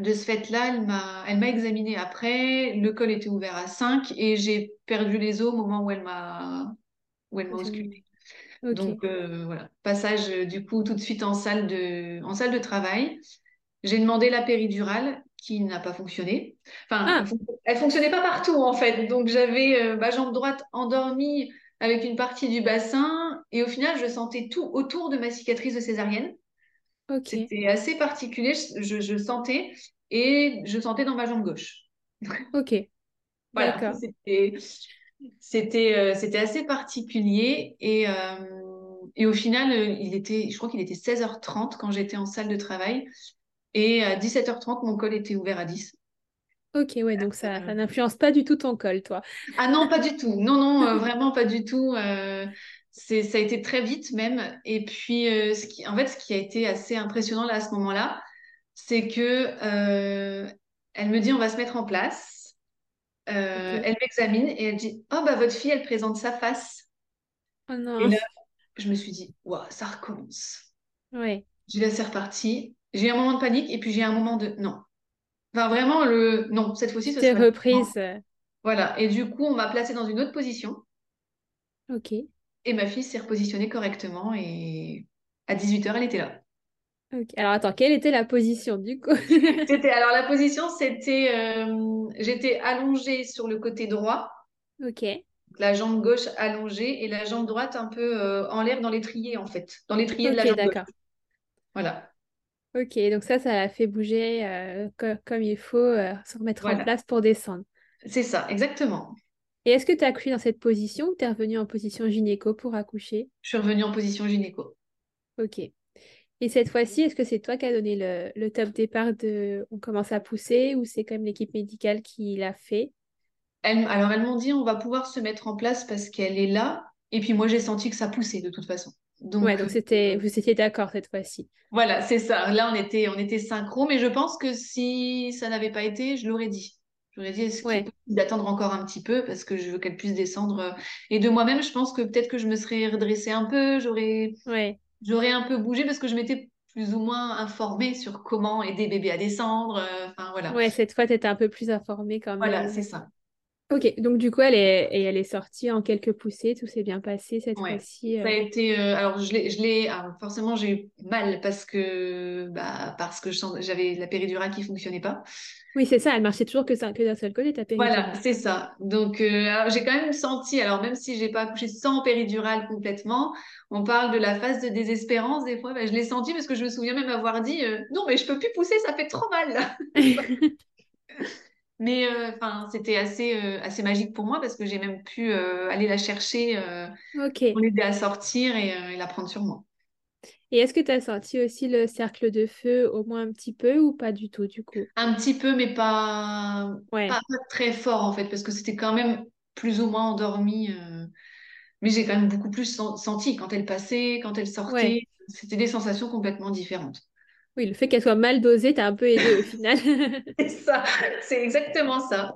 de ce fait-là, elle m'a, elle m'a examinée après. Le col était ouvert à 5 et j'ai perdu les os au moment où elle m'a, où elle m'a Examiné. auscultée. Ok. Donc euh, voilà, passage euh, du coup tout de suite en salle de, en salle de travail. J'ai demandé la péridurale qui n'a pas fonctionné. Enfin, elle, Ah, elle fonctionnait pas partout en fait. Donc j'avais euh, ma jambe droite endormie avec une partie du bassin et au final je sentais tout autour de ma cicatrice de césarienne. C'était assez particulier, je, je sentais, et je sentais dans ma jambe gauche. Ok. Voilà, D'accord. c'était c'était euh, c'était assez particulier. Et, euh, et au final, il était, je crois qu'il était 16h30 quand j'étais en salle de travail, et à 17h30, mon col était ouvert à 10. Ok, ouais, donc ça, Euh, ça n'influence pas du tout ton col, toi. ah non, pas du tout. Non, non, euh, vraiment pas du tout. Euh, ça a été très vite même. Et puis, euh, ce qui, en fait, ce qui a été assez impressionnant là à ce moment-là, c'est que euh, elle me dit on va se mettre en place. Euh, elle m'examine et elle dit oh bah votre fille elle présente sa face. Oh Et non. là je me suis dit waouh ça recommence. Ouais. J'ai là c'est reparti. J'ai eu un moment de panique et puis j'ai eu un moment de non. Enfin vraiment le non cette fois-ci Tu ce t'es sera différent. reprise. Voilà et du coup on m'a placée dans une autre position Ok. Et ma fille s'est repositionnée correctement et à 18h elle était là. Ok. Alors attends, quelle était la position du coup? C'était alors la position c'était euh, j'étais allongée sur le côté droit Ok. la jambe gauche allongée et la jambe droite un peu euh, en l'air dans l'étrier en fait, dans l'étrier de la jambe d'accord. Voilà, Ok, donc ça, ça l'a fait bouger euh, co- comme il faut, se remettre en place pour descendre. c'est ça, exactement. Et est-ce que tu as accouché dans cette position ou tu es revenu en position gynéco pour accoucher? Je suis revenue en position gynéco. Ok. Et cette fois-ci, est-ce que c'est toi qui as donné le, le top départ de on commence à pousser ou c'est quand même l'équipe médicale qui l'a fait? Elle- alors elles m'ont dit on va pouvoir se mettre en place parce qu'elle est là et puis moi j'ai senti que ça poussait de toute façon. Ouais, Donc donc euh, c'était vous étiez d'accord cette fois-ci. voilà, c'est ça. Là on était on était synchro, mais je pense que si ça n'avait pas été, je l'aurais dit. J'aurais dit est-ce est Ouais, possible d'attendre encore un petit peu parce que je veux qu'elle puisse descendre. euh, Et de moi-même, je pense que peut-être que je me serais redressée un peu, j'aurais ouais, J'aurais un peu bougé parce que je m'étais plus ou moins informée sur comment aider bébé à descendre. euh, Enfin, voilà. ouais, cette fois tu étais un peu plus informée quand Voilà, même. c'est ça. Ok, donc du coup elle est et elle est sortie en quelques poussées, tout s'est bien passé cette Ouais. fois-ci. Ça a euh. été. euh, alors, je l'ai. forcément, j'ai eu mal parce que, bah, parce que j'avais la péridurale qui fonctionnait pas. Oui, c'est ça, elle marchait toujours que, ça- que d'un seul côté, ta Voilà, péridurale. c'est ça. Donc, euh, j'ai quand même senti, alors même si j'ai pas accouché sans péridurale complètement, on parle de la phase de désespérance des fois. bah, je l'ai senti parce que je me souviens même avoir dit euh, non, mais je peux plus pousser, ça fait trop mal. Mais euh, enfin, c'était assez, euh, assez magique pour moi parce que j'ai même pu euh, aller la chercher euh, Ok. pour l'aider à sortir et, et la prendre sur moi. Et est-ce que tu as senti aussi le cercle de feu au moins un petit peu ou pas du tout du coup? Un petit peu, mais pas, Ouais, pas, pas très fort en fait, parce que c'était quand même plus ou moins endormi. mais j'ai quand même beaucoup plus sen- senti quand elle passait, quand elle ouais. sortait. C'était des sensations complètement différentes. Oui, le fait qu'elle soit mal dosée t'a un peu aidé au final. C'est ça, c'est exactement ça.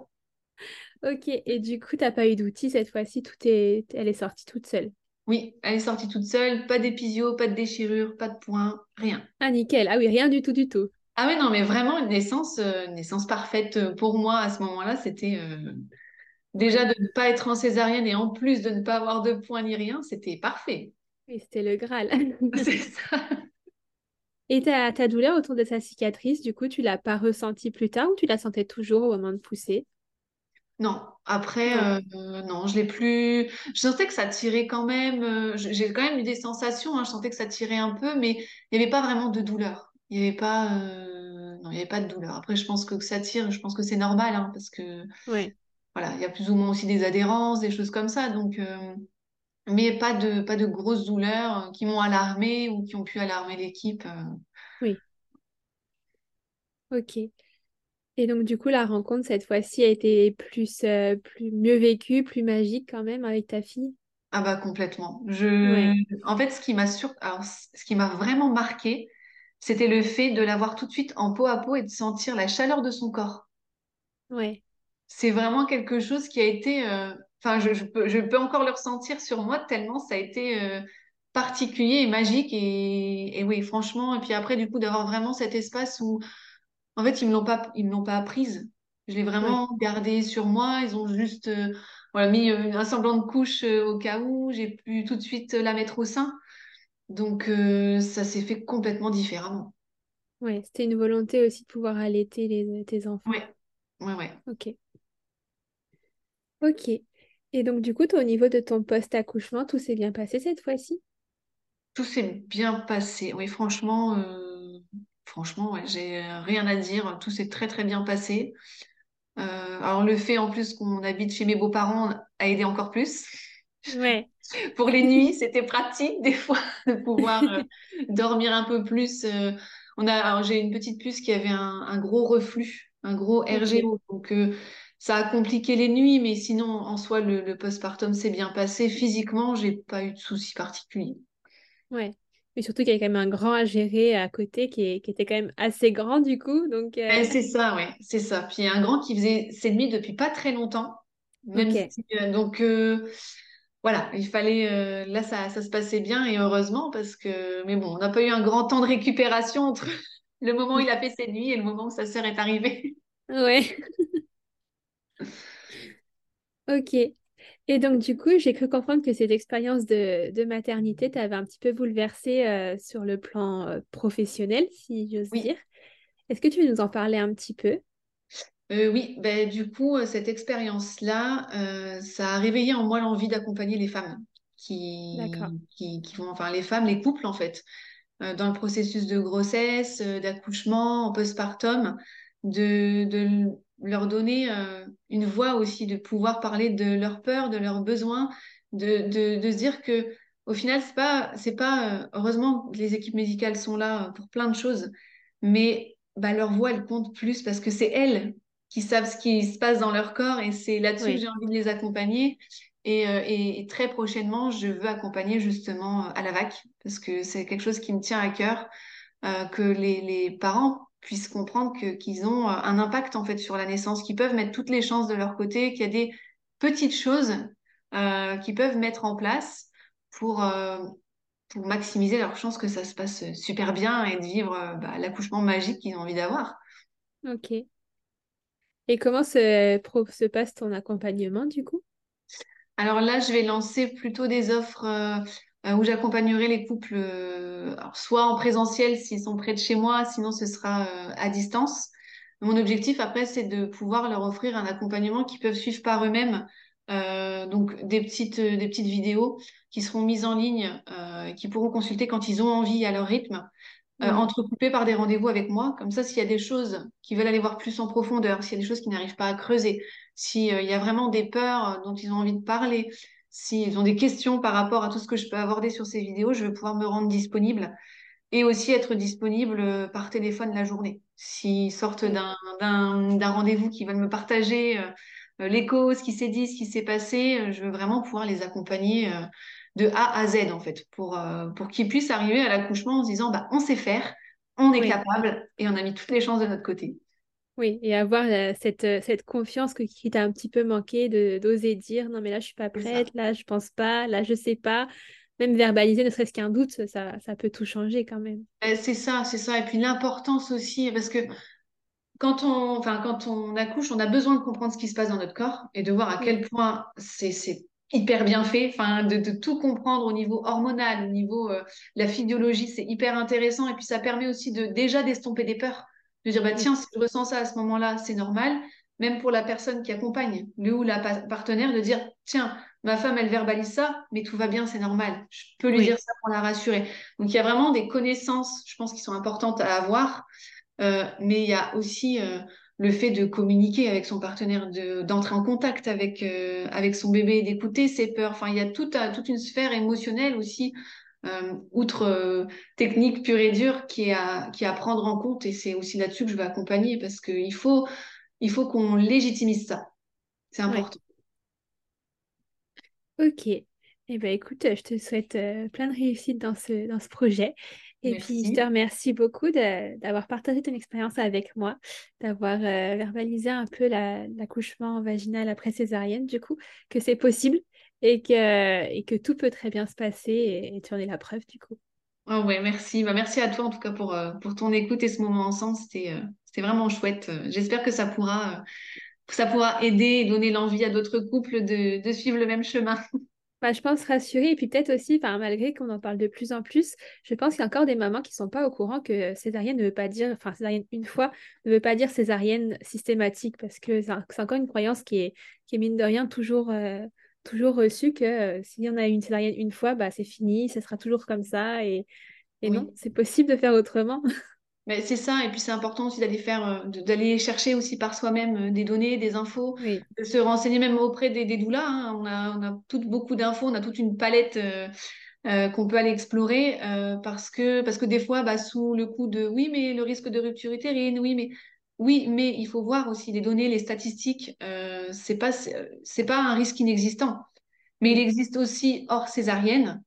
Ok, et du coup, t'as pas eu d'outils cette fois-ci, tout est... elle est sortie toute seule. Oui, elle est sortie toute seule, pas d'épisio, pas de déchirure, pas de points, rien. Ah, nickel. Ah oui, rien du tout, du tout. Ah oui, non, mais vraiment une naissance, euh, naissance parfaite euh, pour moi à ce moment-là. C'était euh, déjà de ne pas être en césarienne et en plus de ne pas avoir de points ni rien, c'était parfait. Oui, c'était le Graal. C'est ça. Et ta, ta douleur autour de sa cicatrice, du coup, tu l'as pas ressentie plus tard ou tu la sentais toujours au moment de pousser? Non, après, Non. euh, non, je l'ai plus. Je sentais que ça tirait quand même. euh, j'ai quand même eu des sensations. hein, je sentais que ça tirait un peu, mais il n'y avait pas vraiment de douleur. Il n'y avait pas, euh, non, il y avait pas de douleur. Après, je pense que, ça tire. Je pense que c'est normal, hein, parce que Ouais, voilà, il y a plus ou moins aussi des adhérences, des choses comme ça. Donc, mais pas de, pas de grosses douleurs euh, qui m'ont alarmée ou qui ont pu alarmer l'équipe. euh. oui. Ok. Et donc, du coup, la rencontre cette fois-ci a été plus, euh, plus mieux vécue, plus magique quand même avec ta fille? Ah bah complètement. Je... Ouais, En fait, ce qui m'a sur... Alors, ce qui m'a vraiment marqué, c'était le fait de l'avoir tout de suite en peau à peau et de sentir la chaleur de son corps. ouais, C'est vraiment quelque chose qui a été... euh, Enfin, je, je peux, je peux encore le ressentir sur moi tellement ça a été euh, particulier et magique. Et... et oui, franchement, et puis après, du coup, d'avoir vraiment cet espace où, en fait, ils me l'ont pas, ils me pas apprise. Je l'ai vraiment gardée sur moi. Ils ont juste euh, voilà, mis euh, un semblant de couche euh, au cas où. J'ai pu tout de suite la mettre au sein. Donc, ça s'est fait complètement différemment. ouais. C'était une volonté aussi de pouvoir allaiter les, tes enfants. Ouais, ouais, ouais. Ok, ok. Et donc, du coup, toi, au niveau de ton post-accouchement, tout s'est bien passé cette fois-ci? Tout s'est bien passé. Oui, franchement, euh, franchement, ouais, j'ai euh, rien à dire. Tout s'est très, très bien passé. Euh, alors, le fait en plus qu'on habite chez mes beaux-parents a aidé encore plus. Ouais. Pour les nuits, c'était pratique des fois de pouvoir euh, dormir un peu plus. on a, j'ai une petite puce qui avait un, un gros reflux, un gros RGO. Donc, ça a compliqué les nuits, mais sinon, en soi, le, le postpartum s'est bien passé. Physiquement, j'ai pas eu de soucis particuliers. ouais. Mais surtout qu'il y a quand même un grand à gérer à côté qui, est- qui était quand même assez grand du coup. Donc, euh, c'est ça, ouais, c'est ça. Puis un grand qui faisait ses nuits depuis pas très longtemps, même ok. si, euh, donc euh, voilà, il fallait, là ça, ça se passait bien et heureusement parce que, mais bon, on n'a pas eu un grand temps de récupération entre le moment où il a fait ses nuits et le moment où sa sœur est arrivée. Ouais, ok. Et donc, du coup, j'ai cru comprendre que cette expérience de, de maternité t'avait un petit peu bouleversée euh, sur le plan euh, professionnel, si j'ose Oui, dire. Est-ce que tu veux nous en parler un petit peu? Euh, oui, ben, du coup, cette expérience-là, ça a réveillé en moi l'envie d'accompagner les femmes qui, qui, qui vont, enfin les femmes, les couples en fait. dans le processus de grossesse, d'accouchement, en postpartum, de, de leur donner euh, une voix aussi, de pouvoir parler de leurs peurs, de leurs besoins, de, de, de se dire que au final, c'est pas, c'est pas, euh, heureusement, les équipes médicales sont là euh, pour plein de choses, mais bah, leur voix, elle compte plus parce que c'est elles qui savent ce qui se passe dans leur corps et c'est là-dessus que j'ai envie de les accompagner. Et, et- et très prochainement, je veux accompagner justement à la VAC parce que c'est quelque chose qui me tient à cœur, euh, que les, les parents puissent comprendre qu'ils ont euh, un impact en fait sur la naissance, qu'ils peuvent mettre toutes les chances de leur côté, qu'il y a des petites choses euh, qu'ils peuvent mettre en place pour, euh, pour maximiser leur chance que ça se passe super bien et de vivre euh, bah, l'accouchement magique qu'ils ont envie d'avoir. ok. Et comment se, passe ton accompagnement du coup? Alors là, je vais lancer plutôt des offres où j'accompagnerai les couples, euh, alors soit en présentiel s'ils sont près de chez moi, sinon ce sera euh, à distance. Mon objectif après, c'est de pouvoir leur offrir un accompagnement qu'ils peuvent suivre par eux-mêmes. Euh, donc des petites, euh, des petites vidéos qui seront mises en ligne, euh, qu'ils pourront consulter quand ils ont envie à leur rythme euh, Mhm. entrecoupés par des rendez-vous avec moi. Comme ça, s'il y a des choses qui veulent aller voir plus en profondeur, s'il y a des choses qui n'arrivent pas à creuser, s'il y a vraiment des peurs euh, dont ils ont envie de parler, s'ils ont des questions par rapport à tout ce que je peux aborder sur ces vidéos, je vais pouvoir me rendre disponible et aussi être disponible euh, par téléphone la journée. S'ils sortent d'un rendez-vous, qui veulent me partager euh, euh, l'écho, ce qui s'est dit, ce qui s'est passé, euh, je veux vraiment pouvoir les accompagner euh, de A à Z en fait, pour, euh, pour qu'ils puissent arriver à l'accouchement en se disant bah, on sait faire, on est oui, capable et on a mis toutes les chances de notre côté. Oui, et avoir euh, cette, euh, cette confiance que, qui t'a un petit peu manqué de d'oser dire non mais là je suis pas prête, là je pense pas, là je sais pas. Même verbaliser ne serait-ce qu'un doute, ça, ça peut tout changer quand même. Euh, C'est ça, c'est ça. Et puis l'importance aussi, parce que quand on, enfin, quand on accouche, on a besoin de comprendre ce qui se passe dans notre corps et de voir à quel point c'est c'est hyper bien fait, enfin, de, de tout comprendre au niveau hormonal, au niveau euh, la physiologie, c'est hyper intéressant. Et puis ça permet aussi de déjà d'estomper des peurs, de dire bah tiens, si je ressens ça à ce moment-là, c'est normal. Même pour la personne qui accompagne, le ou la pa- partenaire, de dire tiens, ma femme elle verbalise ça, mais tout va bien, c'est normal. Je peux lui oui, dire ça pour la rassurer. Donc il y a vraiment des connaissances, je pense, qui sont importantes à avoir euh, mais il y a aussi euh, le fait de communiquer avec son partenaire, de, d'entrer en contact avec, euh, avec son bébé, d'écouter ses peurs. Enfin, il y a tout à- toute une sphère émotionnelle aussi, euh, outre euh, technique pure et dure, qui est, à, qui est à prendre en compte. Et c'est aussi là-dessus que je vais accompagner parce qu'il faut, il faut qu'on légitimise ça. C'est important. Ok. Eh ben écoute, je te souhaite euh, plein de réussite dans ce, dans ce projet. Et puis, je te Merci. remercie beaucoup d'avoir partagé ton expérience avec moi, d'avoir euh, verbalisé un peu la- l'accouchement vaginal après césarienne, du coup, que c'est possible et que, et que tout peut très bien se passer et, et tu en es la preuve, du coup. Oh ouais, merci. Bah, merci à toi en tout cas pour, euh, pour ton écoute et ce moment ensemble. C'était euh, c'était vraiment chouette. Euh, J'espère que ça pourra, ça pourra aider et donner l'envie à d'autres couples de, de suivre le même chemin. Bah, je pense rassurer et puis peut-être aussi, enfin, malgré qu'on en parle de plus en plus, je pense qu'il y a encore des mamans qui sont pas au courant que césarienne ne veut pas dire, enfin césarienne une fois ne veut pas dire césarienne systématique parce que c'est encore une croyance qui est, qui est mine de rien toujours, euh, toujours reçue que euh, s'il y en a une césarienne une fois, bah, c'est fini, ce sera toujours comme ça et, et non, c'est possible de faire autrement. Mais c'est ça, et puis c'est important aussi d'aller faire, euh, d'aller chercher aussi par soi-même euh, des données, des infos, Oui, de se renseigner même auprès des, des doulas. hein. On a, on a toutes, beaucoup d'infos, on a toute une palette euh, euh, qu'on peut aller explorer euh, parce que, parce que des fois, bah, sous le coup de oui, mais le risque de rupture utérine, oui, mais oui, mais il faut voir aussi les données, les statistiques. Euh, c'est pas, pas un risque inexistant, mais il existe aussi hors césarienne.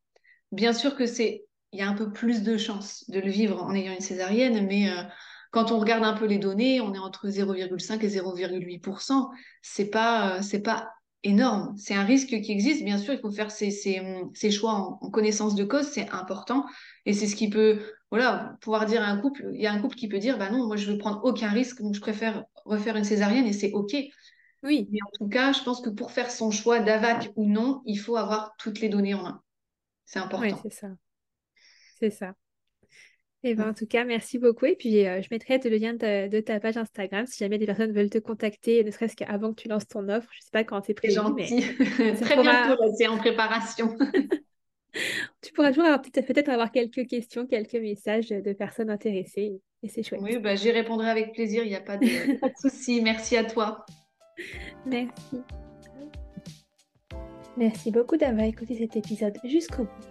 Bien sûr que c'est, il y a un peu plus de chances de le vivre en ayant une césarienne, mais euh, quand on regarde un peu les données, on est entre 0,5 et 0,8%. C'est pas, euh, c'est pas énorme. C'est un risque qui existe. Bien sûr, il faut faire ses, ses, ses choix en, en connaissance de cause, c'est important. Et c'est ce qui peut, voilà, pouvoir dire à un couple, il y a un couple qui peut dire, bah non, moi je veux prendre aucun risque, donc je préfère refaire une césarienne et c'est OK. oui, Mais en tout cas, je pense que pour faire son choix d'AVAC ou non, il faut avoir toutes les données en main. C'est oui, important. c'est ça, c'est ça. Eh ben, en tout cas, merci beaucoup. Et puis, euh, je mettrai le lien de, de ta page Instagram si jamais des personnes veulent te contacter, ne serait-ce qu'avant que tu lances ton offre. Je sais pas quand c'est C'est prévu, mais gentil. ça Très bientôt, pourra, là, c'est en préparation. tu pourras toujours peut-être avoir quelques questions, quelques messages de personnes intéressées. Et c'est chouette. Oui, bah, j'y répondrai avec plaisir, il n'y a pas de, pas de souci. Merci à toi. Merci. Merci beaucoup d'avoir écouté cet épisode jusqu'au bout.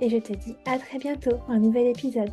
et je te dis à très bientôt pour un nouvel épisode.